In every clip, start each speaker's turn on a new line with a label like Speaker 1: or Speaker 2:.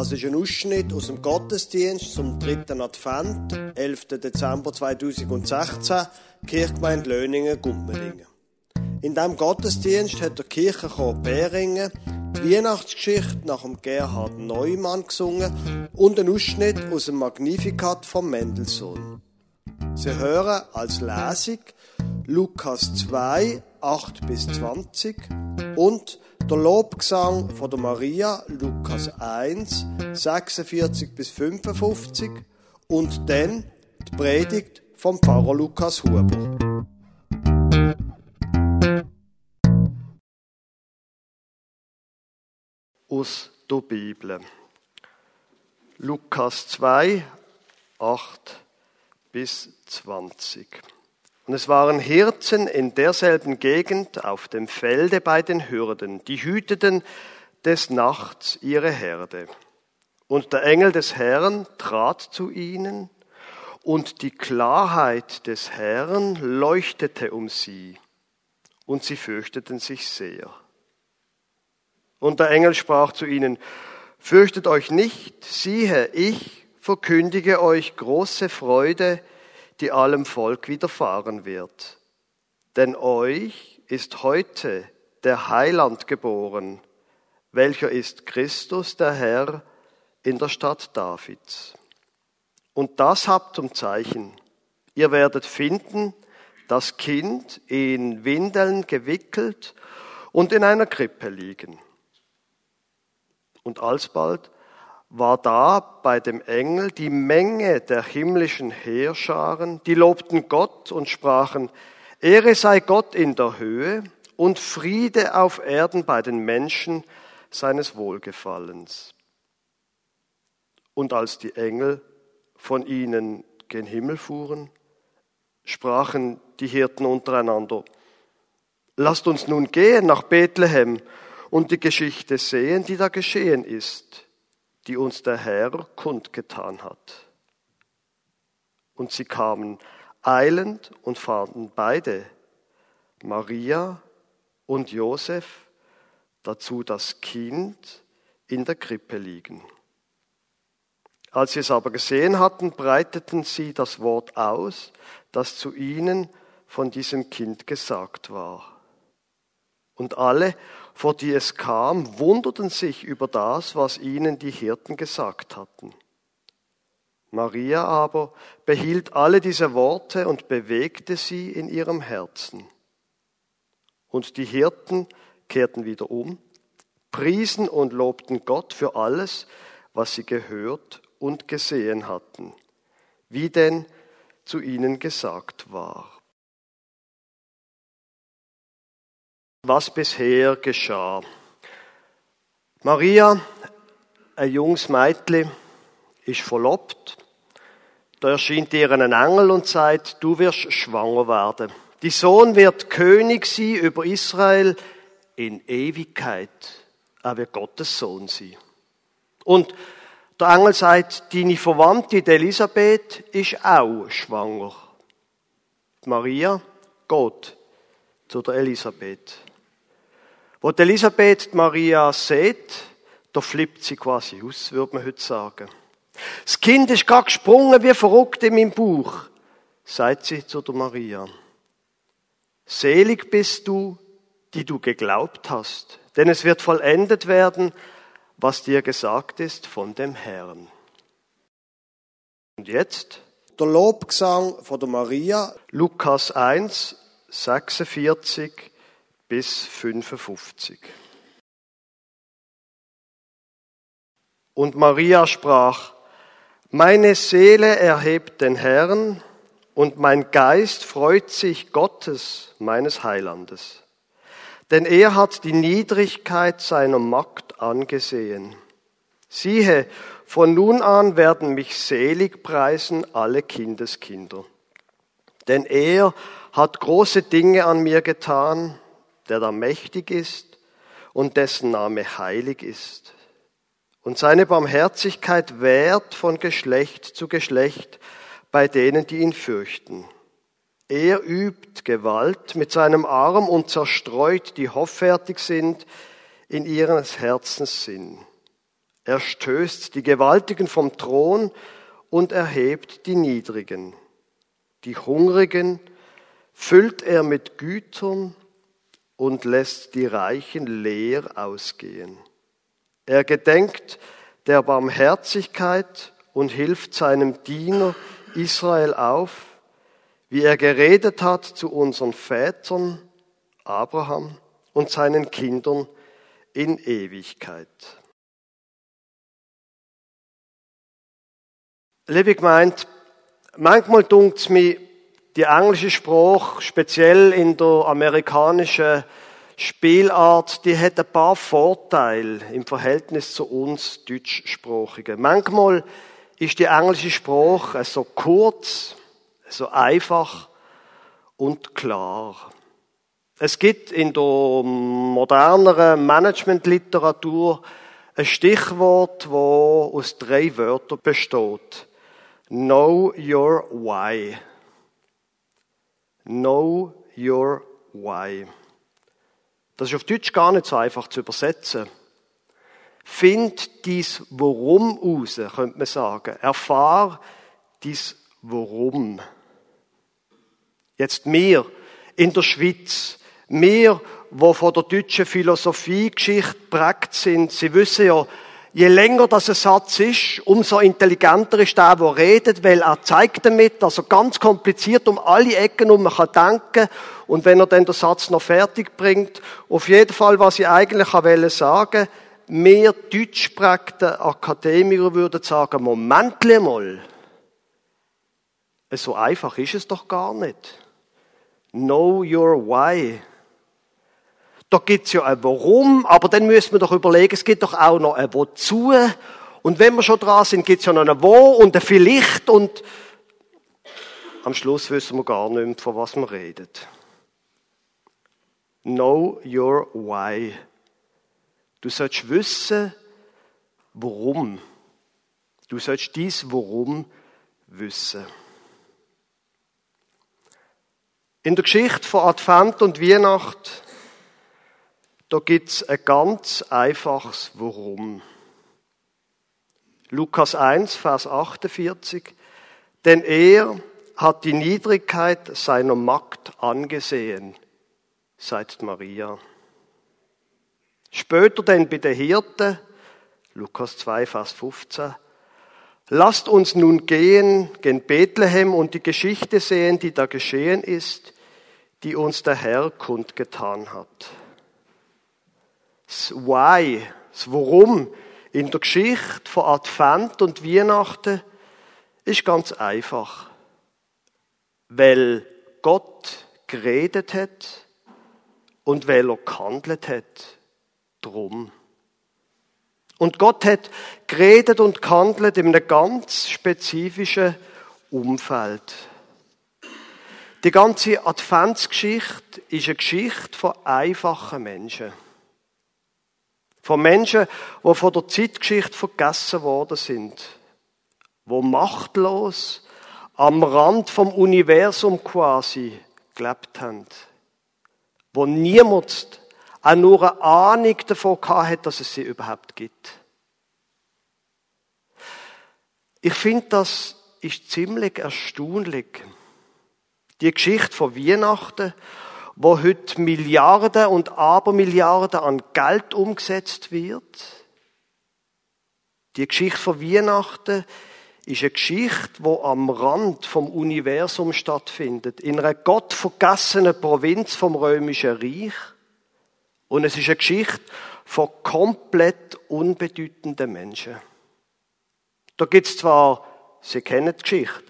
Speaker 1: Das ist ein Ausschnitt aus dem Gottesdienst zum dritten Advent, 11. Dezember 2016, Kirchgemeinde Löningen-Gummelingen. In diesem Gottesdienst hat der Kirchenchor Beringen die Weihnachtsgeschichte nach dem Gerhard Neumann gesungen und einen Ausschnitt aus dem Magnificat von Mendelssohn. Sie hören als Lesung Lukas 2, 8 bis 20 und der Lobgesang von der Maria, Lukas 1, 46 bis 55 und dann die Predigt vom Pfarrer Lukas Huber. Aus der Bibel. Lukas 2, 8 bis 20. Und es waren Hirten in derselben Gegend auf dem Felde bei den Hürden, die hüteten des Nachts ihre Herde. Und der Engel des Herrn trat zu ihnen, und die Klarheit des Herrn leuchtete um sie, und sie fürchteten sich sehr. Und der Engel sprach zu ihnen, Fürchtet euch nicht, siehe, ich verkündige euch große Freude, die allem Volk widerfahren wird. Denn euch ist heute der Heiland geboren, welcher ist Christus der Herr in der Stadt Davids. Und das habt zum Zeichen. Ihr werdet finden, das Kind in Windeln gewickelt und in einer Krippe liegen. Und alsbald war da bei dem Engel die Menge der himmlischen Heerscharen, die lobten Gott und sprachen, Ehre sei Gott in der Höhe und Friede auf Erden bei den Menschen seines Wohlgefallens. Und als die Engel von ihnen gen Himmel fuhren, sprachen die Hirten untereinander, Lasst uns nun gehen nach Bethlehem und die Geschichte sehen, die da geschehen ist die uns der Herr kundgetan hat. Und sie kamen eilend und fanden beide, Maria und Josef, dazu das Kind in der Krippe liegen. Als sie es aber gesehen hatten, breiteten sie das Wort aus, das zu ihnen von diesem Kind gesagt war. Und alle vor die es kam, wunderten sich über das, was ihnen die Hirten gesagt hatten. Maria aber behielt alle diese Worte und bewegte sie in ihrem Herzen. Und die Hirten kehrten wieder um, priesen und lobten Gott für alles, was sie gehört und gesehen hatten, wie denn zu ihnen gesagt war. Was bisher geschah. Maria, ein junges Mädchen, ist verlobt. Da erscheint ihr ein Engel und sagt, du wirst schwanger werden. Die Sohn wird König sein über Israel in Ewigkeit. Er wird Gottes Sohn sein. Und der Engel sagt, deine Verwandte Elisabeth ist auch schwanger. Maria geht zu der Elisabeth. Wo Elisabeth Maria sieht, da flippt sie quasi aus, würde man heute sagen. Das Kind ist gar gesprungen wie verrückt in meinem Bauch, sagt sie zu der Maria. Selig bist du, die du geglaubt hast, denn es wird vollendet werden, was dir gesagt ist von dem Herrn. Und jetzt der Lobgesang von der Maria, Lukas 1, 46 bis 55. Und Maria sprach, meine Seele erhebt den Herrn und mein Geist freut sich Gottes, meines Heilandes. Denn er hat die Niedrigkeit seiner Magd angesehen. Siehe, von nun an werden mich selig preisen alle Kindeskinder. Denn er hat große Dinge an mir getan der da mächtig ist und dessen Name heilig ist. Und seine Barmherzigkeit währt von Geschlecht zu Geschlecht bei denen, die ihn fürchten. Er übt Gewalt mit seinem Arm und zerstreut, die hoffärtig sind in ihres Herzens Sinn. Er stößt die Gewaltigen vom Thron und erhebt die Niedrigen. Die Hungrigen füllt er mit Gütern und lässt die Reichen leer ausgehen. Er gedenkt der Barmherzigkeit und hilft seinem Diener Israel auf, wie er geredet hat zu unseren Vätern Abraham und seinen Kindern in Ewigkeit. Liebe gemeint, manchmal dunkt mir die englische Sprache, speziell in der amerikanischen Spielart, die hat ein paar Vorteile im Verhältnis zu uns Deutschsprachigen. Manchmal ist die englische Sprache so kurz, so einfach und klar. Es gibt in der moderneren Managementliteratur ein Stichwort, das aus drei Wörtern besteht. Know your why. Know your why. Das ist auf Deutsch gar nicht so einfach zu übersetzen. Find dies Warum raus, könnte man sagen. Erfahr dies Warum. Jetzt mir in der Schweiz, wir, wo von der deutschen Philosophiegeschichte prägt sind, sie wissen ja, je länger das ein Satz ist, umso intelligenter ist der, der redet, weil er zeigt damit, dass er ganz kompliziert um alle Ecken um kann denken und wenn er dann den Satz noch fertig bringt, auf jeden Fall, was ich eigentlich wollte sagen, mehr deutschprägte Akademiker würden sagen, Moment mal, so einfach ist es doch gar nicht. Know your why. Da gibt's ja ein Warum, aber dann müssen wir doch überlegen, es gibt doch auch noch ein Wozu. Und wenn wir schon dran sind, gibt's ja noch ein Wo und ein Vielleicht und am Schluss wissen wir gar nicht mehr, von was wir reden. Know your why. Du sollst wissen, warum. Du sollst dies Warum wissen. In der Geschichte von Advent und Weihnacht da gibt's ein ganz einfaches Warum. Lukas 1, Vers 48. Denn er hat die Niedrigkeit seiner Magd angesehen, sagt Maria. Später denn bei der Hirte, Lukas 2, Vers 15. Lasst uns nun gehen, gen Bethlehem und die Geschichte sehen, die da geschehen ist, die uns der Herr kundgetan hat das Why, das Warum in der Geschichte von Advent und Weihnachten ist ganz einfach. Weil Gott geredet hat und weil er gehandelt hat. Drum. Und Gott hat geredet und gehandelt in einem ganz spezifischen Umfeld. Die ganze Adventsgeschichte ist eine Geschichte von einfachen Menschen. Von Menschen, die von der Zeitgeschichte vergessen worden sind. Wo machtlos am Rand vom Universum quasi gelebt haben. Wo niemand auch nur eine Ahnung davon hat, dass es sie überhaupt gibt. Ich finde, das ist ziemlich erstaunlich. Die Geschichte von Weihnachten wo heute Milliarden und Abermilliarden an Geld umgesetzt wird. Die Geschichte von Weihnachten ist eine Geschichte, wo am Rand vom Universum stattfindet, in einer gottvergessenen Provinz vom römischen Reich. Und es ist eine Geschichte von komplett unbedeutenden Menschen. Da gibt's zwar, Sie kennen die Geschichte,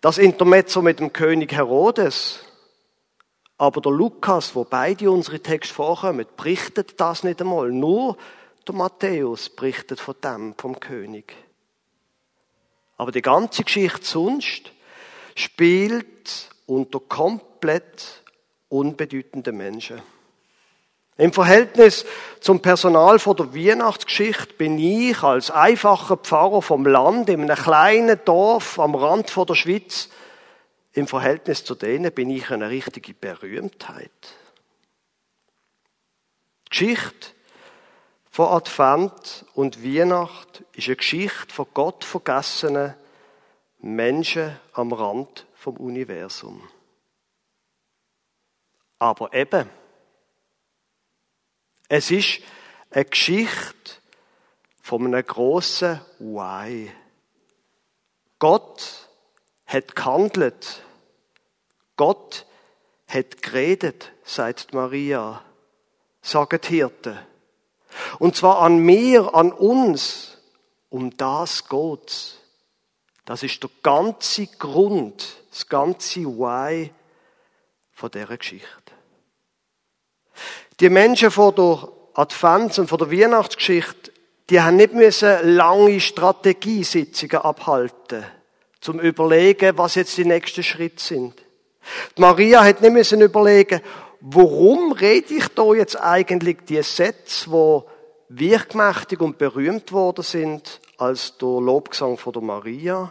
Speaker 1: das Intermezzo mit dem König Herodes, aber der Lukas, wo beide unsere Texte vorkommen, berichtet das nicht einmal. Nur der Matthäus berichtet von dem, vom König. Aber die ganze Geschichte sonst spielt unter komplett unbedeutenden Menschen. Im Verhältnis zum Personal von der Weihnachtsgeschichte bin ich als einfacher Pfarrer vom Land in einem kleinen Dorf am Rand von der Schweiz im Verhältnis zu denen bin ich eine richtige Berühmtheit. Die Geschichte von Advent und Weihnacht ist eine Geschichte von Gott vergessenen Menschen am Rand vom Universum. Aber eben, es ist eine Geschichte von einem grossen Why. Gott hat gehandelt. Gott hat geredet, sagt Maria, sagen die Hirten. Und zwar an mir, an uns. Um das geht's. Das ist der ganze Grund, das ganze Why von dieser Geschichte. Die Menschen von der Advents- und von der Weihnachtsgeschichte, die haben nicht müssen lange Strategiesitzungen abhalten, zum überlegen, was jetzt die nächsten Schritte sind. Die Maria hat nicht müssen überlegen, warum rede ich da jetzt eigentlich die Sätze, wo wirkmächtig und berühmt worden sind als der Lobgesang von der Maria.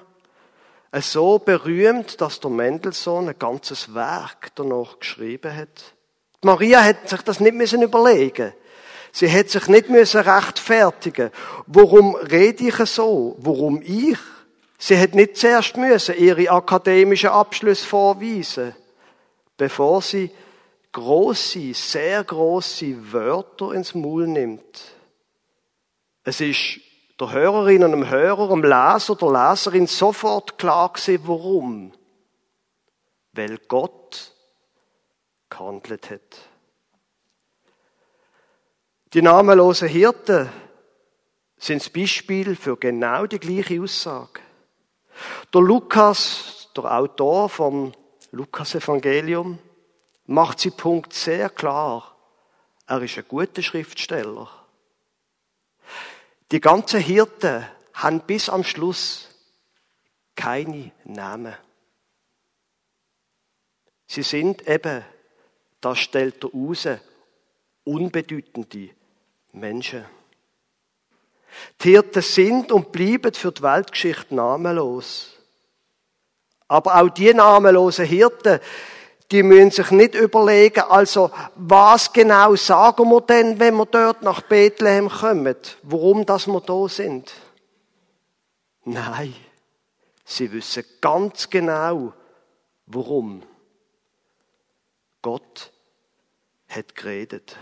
Speaker 1: So berühmt, dass der Mendelssohn ein ganzes Werk danach geschrieben hat. Die Maria hat sich das nicht müssen überlegen. Sie hat sich nicht müssen rechtfertigen. Warum rede ich so? Warum ich? Sie hat nicht zuerst müssen ihre akademischen Abschlüsse vorweisen, bevor sie große, sehr große Wörter ins Maul nimmt. Es ist der Hörerin und dem Hörer, dem Leser, der Leserin sofort klar gewesen, warum. Weil Gott gehandelt hat. Die namenlosen Hirten sind das Beispiel für genau die gleiche Aussage. Der Lukas, der Autor vom Lukas-Evangelium, macht sie Punkt sehr klar. Er ist ein guter Schriftsteller. Die ganzen Hirten haben bis am Schluss keine Namen. Sie sind eben, das stellt er raus, unbedeutende Menschen. Die Hirten sind und bleiben für die Weltgeschichte namenlos. Aber auch die namenlosen Hirten, die müssen sich nicht überlegen, also, was genau sagen wir denn, wenn wir dort nach Bethlehem kommen? Warum das wir da sind? Nein. Sie wissen ganz genau, warum. Gott hat geredet.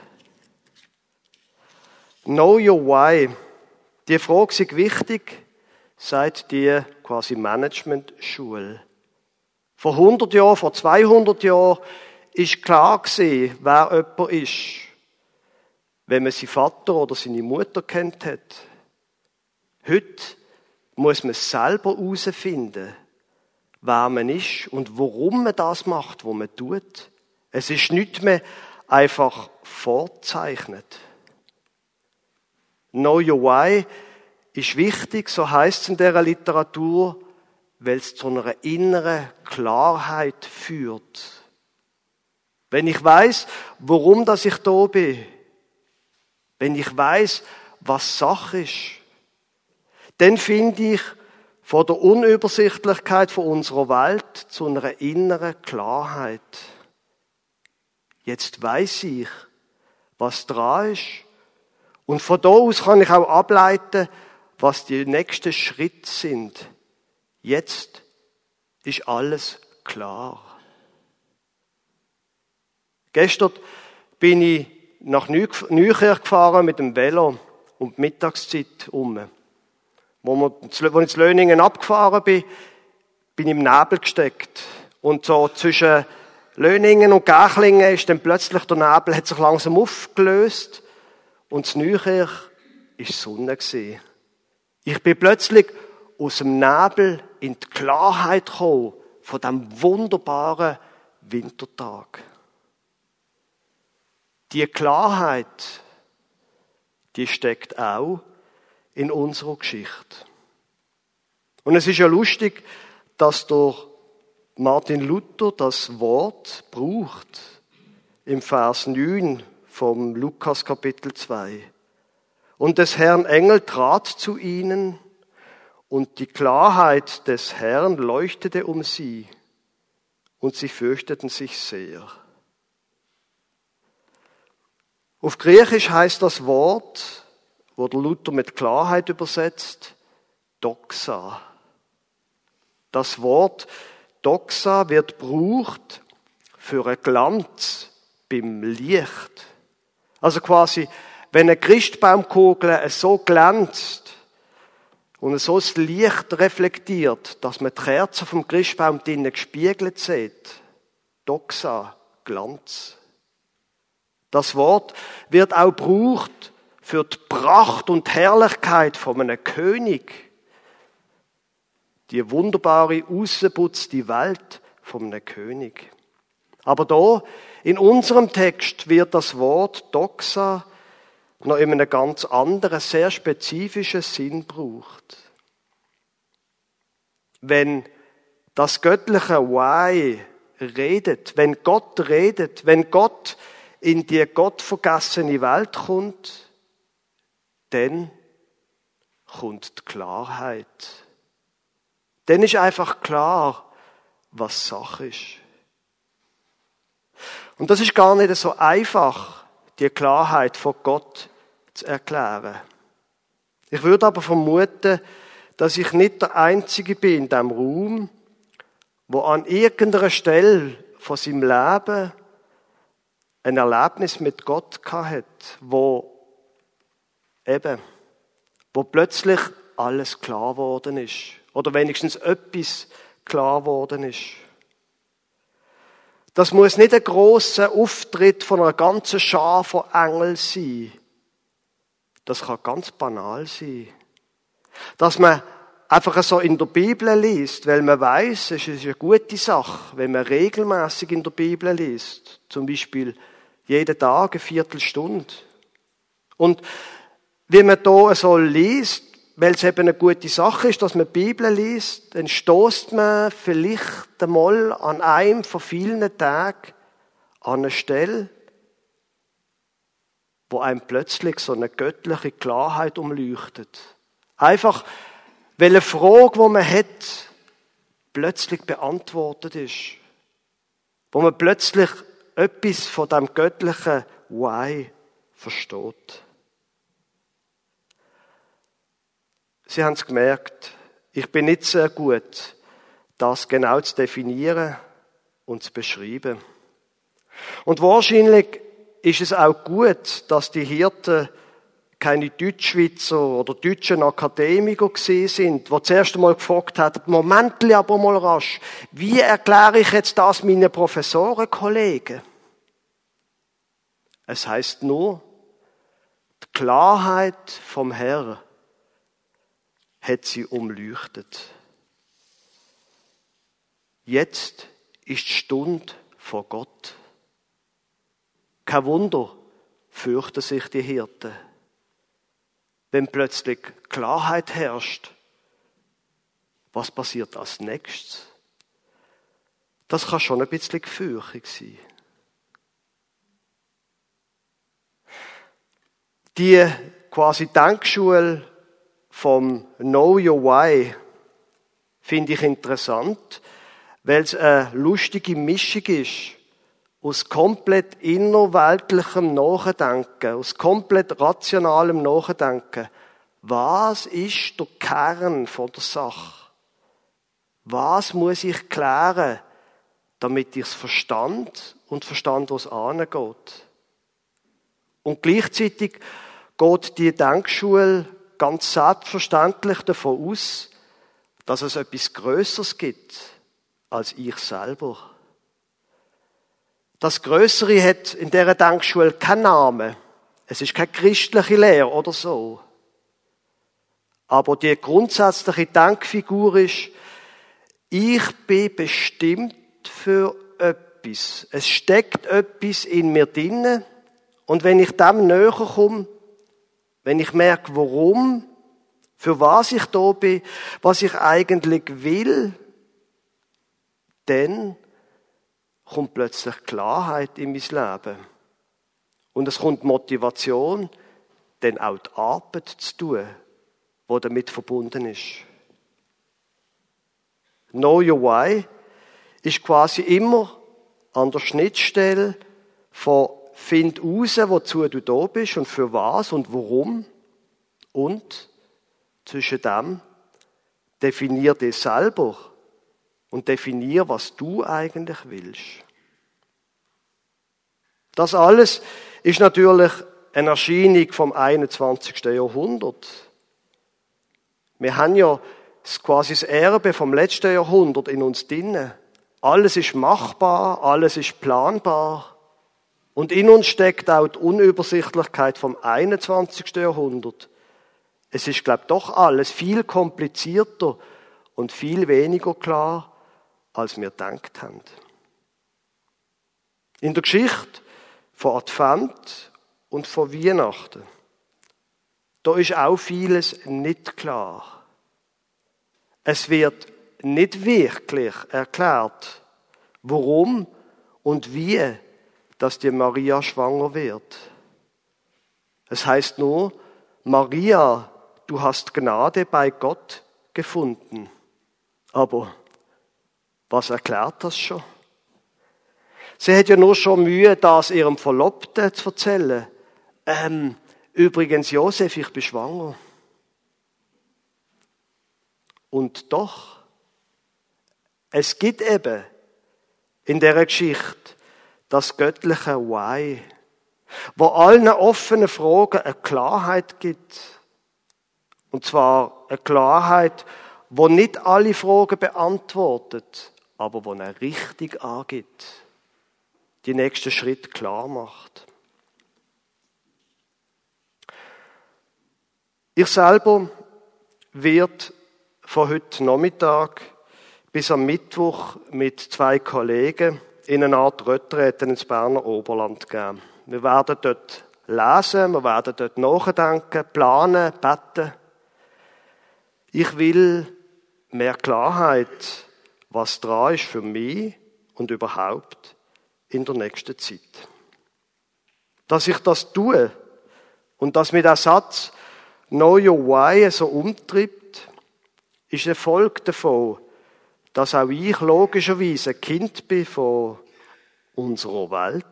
Speaker 1: Know your why. Die Frage ist wichtig, seit die quasi Management-Schule. Vor 100 Jahren, vor 200 Jahren ist klar gewesen, wer jemand ist, wenn man seinen Vater oder seine Mutter kennt hat. Heute muss man selber herausfinden, wer man ist und warum man das macht, was man tut. Es ist nicht mehr einfach vorzeichnet. Know your why ist wichtig, so heißt es in der Literatur, weil es zu einer inneren Klarheit führt. Wenn ich weiß, warum dass ich da bin, wenn ich weiß, was Sache ist, dann finde ich von der Unübersichtlichkeit von unserer Welt zu einer inneren Klarheit. Jetzt weiß ich, was dran ist. Und von da aus kann ich auch ableiten, was die nächsten Schritte sind Jetzt ist alles klar. Gestern bin ich nach Nücher gefahren mit dem Velo um die Mittagszeit um. Wo, ich zu Löningen abgefahren bin, bin ich im Nebel gesteckt. Und so zwischen Löningen und Gächlingen ist dann plötzlich der Nebel, hat sich langsam aufgelöst und zu Nücher ist Sonne gewesen. Ich bin plötzlich aus dem Nebel in die Klarheit kommen von dem wunderbaren Wintertag. Die Klarheit, die steckt auch in unserer Geschichte. Und es ist ja lustig, dass der Martin Luther das Wort braucht im Vers 9 vom Lukas Kapitel 2. Und des Herrn Engel trat zu ihnen und die Klarheit des Herrn leuchtete um sie, und sie fürchteten sich sehr. Auf Griechisch heißt das Wort wurde Luther mit Klarheit übersetzt, Doxa. Das Wort Doxa wird gebraucht für einen Glanz beim Licht. Also quasi, wenn eine Christbaumkugel so glänzt und so das Licht reflektiert, dass man die Kerze vom Christbaum drinnen gespiegelt sieht. Doxa, Glanz. Das Wort wird auch gebraucht für die Pracht und Herrlichkeit von einem König. Die wunderbare, ausgeputzte Welt von einem König. Aber da, in unserem Text, wird das Wort Doxa noch in einem ganz anderen, sehr spezifischen Sinn braucht. Wenn das göttliche Why redet, wenn Gott redet, wenn Gott in die gottvergessene Welt kommt, dann kommt die Klarheit. Dann ist einfach klar, was Sache ist. Und das ist gar nicht so einfach, die Klarheit von Gott zu erklären. Ich würde aber vermuten, dass ich nicht der Einzige bin in diesem Raum, wo an irgendeiner Stelle von seinem Leben ein Erlebnis mit Gott hat, wo eben, wo plötzlich alles klar worden ist. Oder wenigstens etwas klar worden ist. Das muss nicht ein grosser Auftritt von einer ganzen Schar von Engeln sein. Das kann ganz banal sein. Dass man einfach so in der Bibel liest, weil man weiß, es ist eine gute Sache, wenn man regelmäßig in der Bibel liest. Zum Beispiel jeden Tag eine Viertelstunde. Und wie man da so liest, weil es eben eine gute Sache ist, dass man die Bibel liest, dann stoßt man vielleicht einmal an einem von vielen Tagen an eine Stelle, wo einem plötzlich so eine göttliche Klarheit umleuchtet. Einfach, weil eine Frage, die man hat, plötzlich beantwortet ist. Wo man plötzlich etwas von dem göttlichen Why versteht. Sie haben es gemerkt, ich bin nicht sehr gut, das genau zu definieren und zu beschreiben. Und wahrscheinlich ist es auch gut, dass die Hirten keine Deutschschweizer oder deutschen Akademiker gesehen sind, die zuerst einmal gefragt haben, Moment, aber mal rasch, wie erkläre ich jetzt das meinen Professorenkollegen? Es heißt nur, die Klarheit vom Herrn hat sie umleuchtet. Jetzt ist die Stunde vor Gott. Kein Wunder, fürchten sich die Hirten. Wenn plötzlich Klarheit herrscht, was passiert als nächstes? Das kann schon ein bisschen gefürchtig sein. Die quasi Denkschule vom Know Your Why finde ich interessant, weil es eine lustige Mischung ist aus komplett innerweltlichem Nachdenken, aus komplett rationalem Nachdenken. Was ist der Kern von der Sache? Was muss ich klären, damit ich es verstand und verstand, was angeht? Und gleichzeitig geht die Denkschule ganz selbstverständlich davon aus, dass es etwas Größeres gibt als ich selber. Das Größere hat in dieser Denkschule keinen Namen. Es ist keine christliche Lehre oder so. Aber die grundsätzliche Denkfigur ist, ich bin bestimmt für etwas. Es steckt etwas in mir drinnen. Und wenn ich dem näher komme, wenn ich merke, warum, für was ich da bin, was ich eigentlich will, dann kommt plötzlich Klarheit in mein Leben. Und es kommt Motivation, dann auch die Arbeit zu tun, die damit verbunden ist. Know Your Why ist quasi immer an der Schnittstelle von find raus, wozu du da bist und für was und warum. Und zwischen dem definier dich selber und definier, was du eigentlich willst. Das alles ist natürlich eine Erscheinung vom 21. Jahrhundert. Wir haben ja quasi das Erbe vom letzten Jahrhundert in uns drinnen. Alles ist machbar, alles ist planbar. Und in uns steckt auch die Unübersichtlichkeit vom 21. Jahrhundert. Es ist, glaube ich, doch alles viel komplizierter und viel weniger klar, als wir gedacht haben. In der Geschichte von Advent und von Weihnachten, da ist auch vieles nicht klar. Es wird nicht wirklich erklärt, warum und wie, dass die Maria schwanger wird. Es heißt nur, Maria, du hast Gnade bei Gott gefunden. Aber was erklärt das schon? Sie hat ja nur schon Mühe, das ihrem Verlobten zu erzählen. Ähm, übrigens, Josef, ich bin schwanger. Und doch, es gibt eben in der Geschichte das göttliche Why, wo allen offenen Fragen eine Klarheit gibt. Und zwar eine Klarheit, wo nicht alle Fragen beantwortet, aber wo eine Richtung angibt, die nächsten Schritt klar macht. Ich selber wird von heute Nachmittag bis am Mittwoch mit zwei Kollegen in eine Art Retrette ins Berner Oberland gehen. Wir werden dort lesen, wir werden dort nachdenken, planen, beten. Ich will mehr Klarheit, was dran ist für mich und überhaupt in der nächsten Zeit. Dass ich das tue und dass mir der Satz Know your why so umtreibt, ist eine Folge davon, dass auch ich logischerweise ein Kind bin von unserer Welt,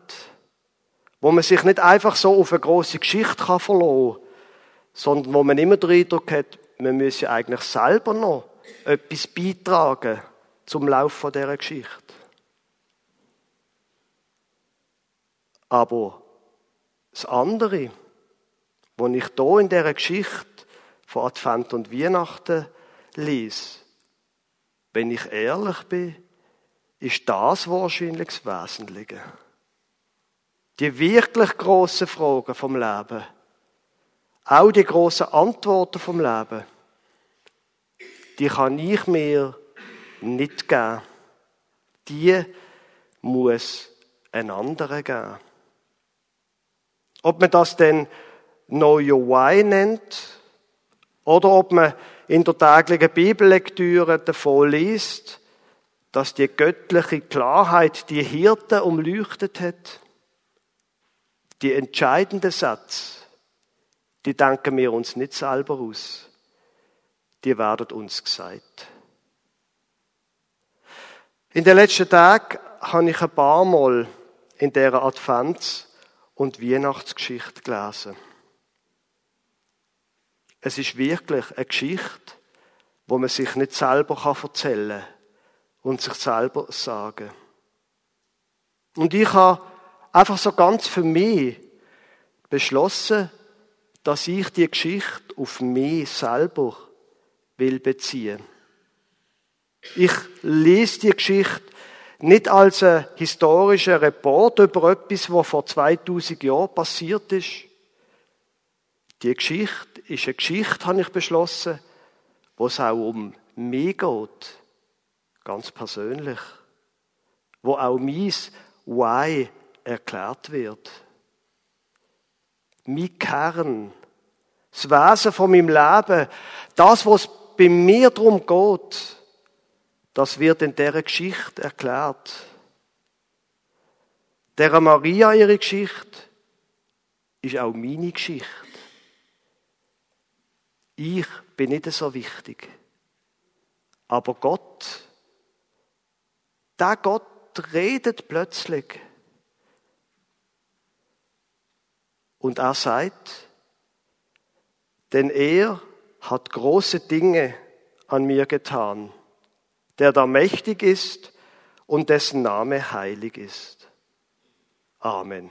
Speaker 1: wo man sich nicht einfach so auf eine große Geschichte kann verlassen kann, sondern wo man immer den Eindruck hat, man müsse eigentlich selber noch etwas beitragen zum Lauf dieser Geschichte. Aber das andere, was ich hier in dieser Geschichte von Advent und Weihnachten lese, wenn ich ehrlich bin, ist das wahrscheinlich das Wesentliche. Die wirklich grossen Fragen vom Leben, auch die grossen Antworten vom Leben, die kann ich mir nicht geben. Die muss ein anderer geben. Ob man das denn Know Your Why nennt oder ob man in der täglichen Bibellektüre davon liest, dass die göttliche Klarheit die Hirten umleuchtet hat. Die entscheidende Satz, die denken wir uns nicht selber aus die werden uns gesagt. In den letzten Tagen habe ich ein paar Mal in der Advents- und Weihnachtsgeschichte gelesen. Es ist wirklich eine Geschichte, wo man sich nicht selber erzählen kann und sich selber sagen. Und ich habe einfach so ganz für mich beschlossen, dass ich die Geschichte auf mich selber will beziehen. Ich lese die Geschichte nicht als ein historischer Report über etwas, was vor 2000 Jahren passiert ist. Die Geschichte ist eine Geschichte, habe ich beschlossen, wo es auch um mich geht. Ganz persönlich. Wo auch mein Why erklärt wird. Mein Kern. Das Wesen von meinem Leben. Das, was bei mir darum geht, das wird in dieser Geschichte erklärt. Der Maria ihre Geschichte ist auch meine Geschichte. Ich bin nicht so wichtig. Aber Gott, der Gott redet plötzlich. Und er sagt, denn er hat große Dinge an mir getan, der da mächtig ist und dessen Name heilig ist. Amen.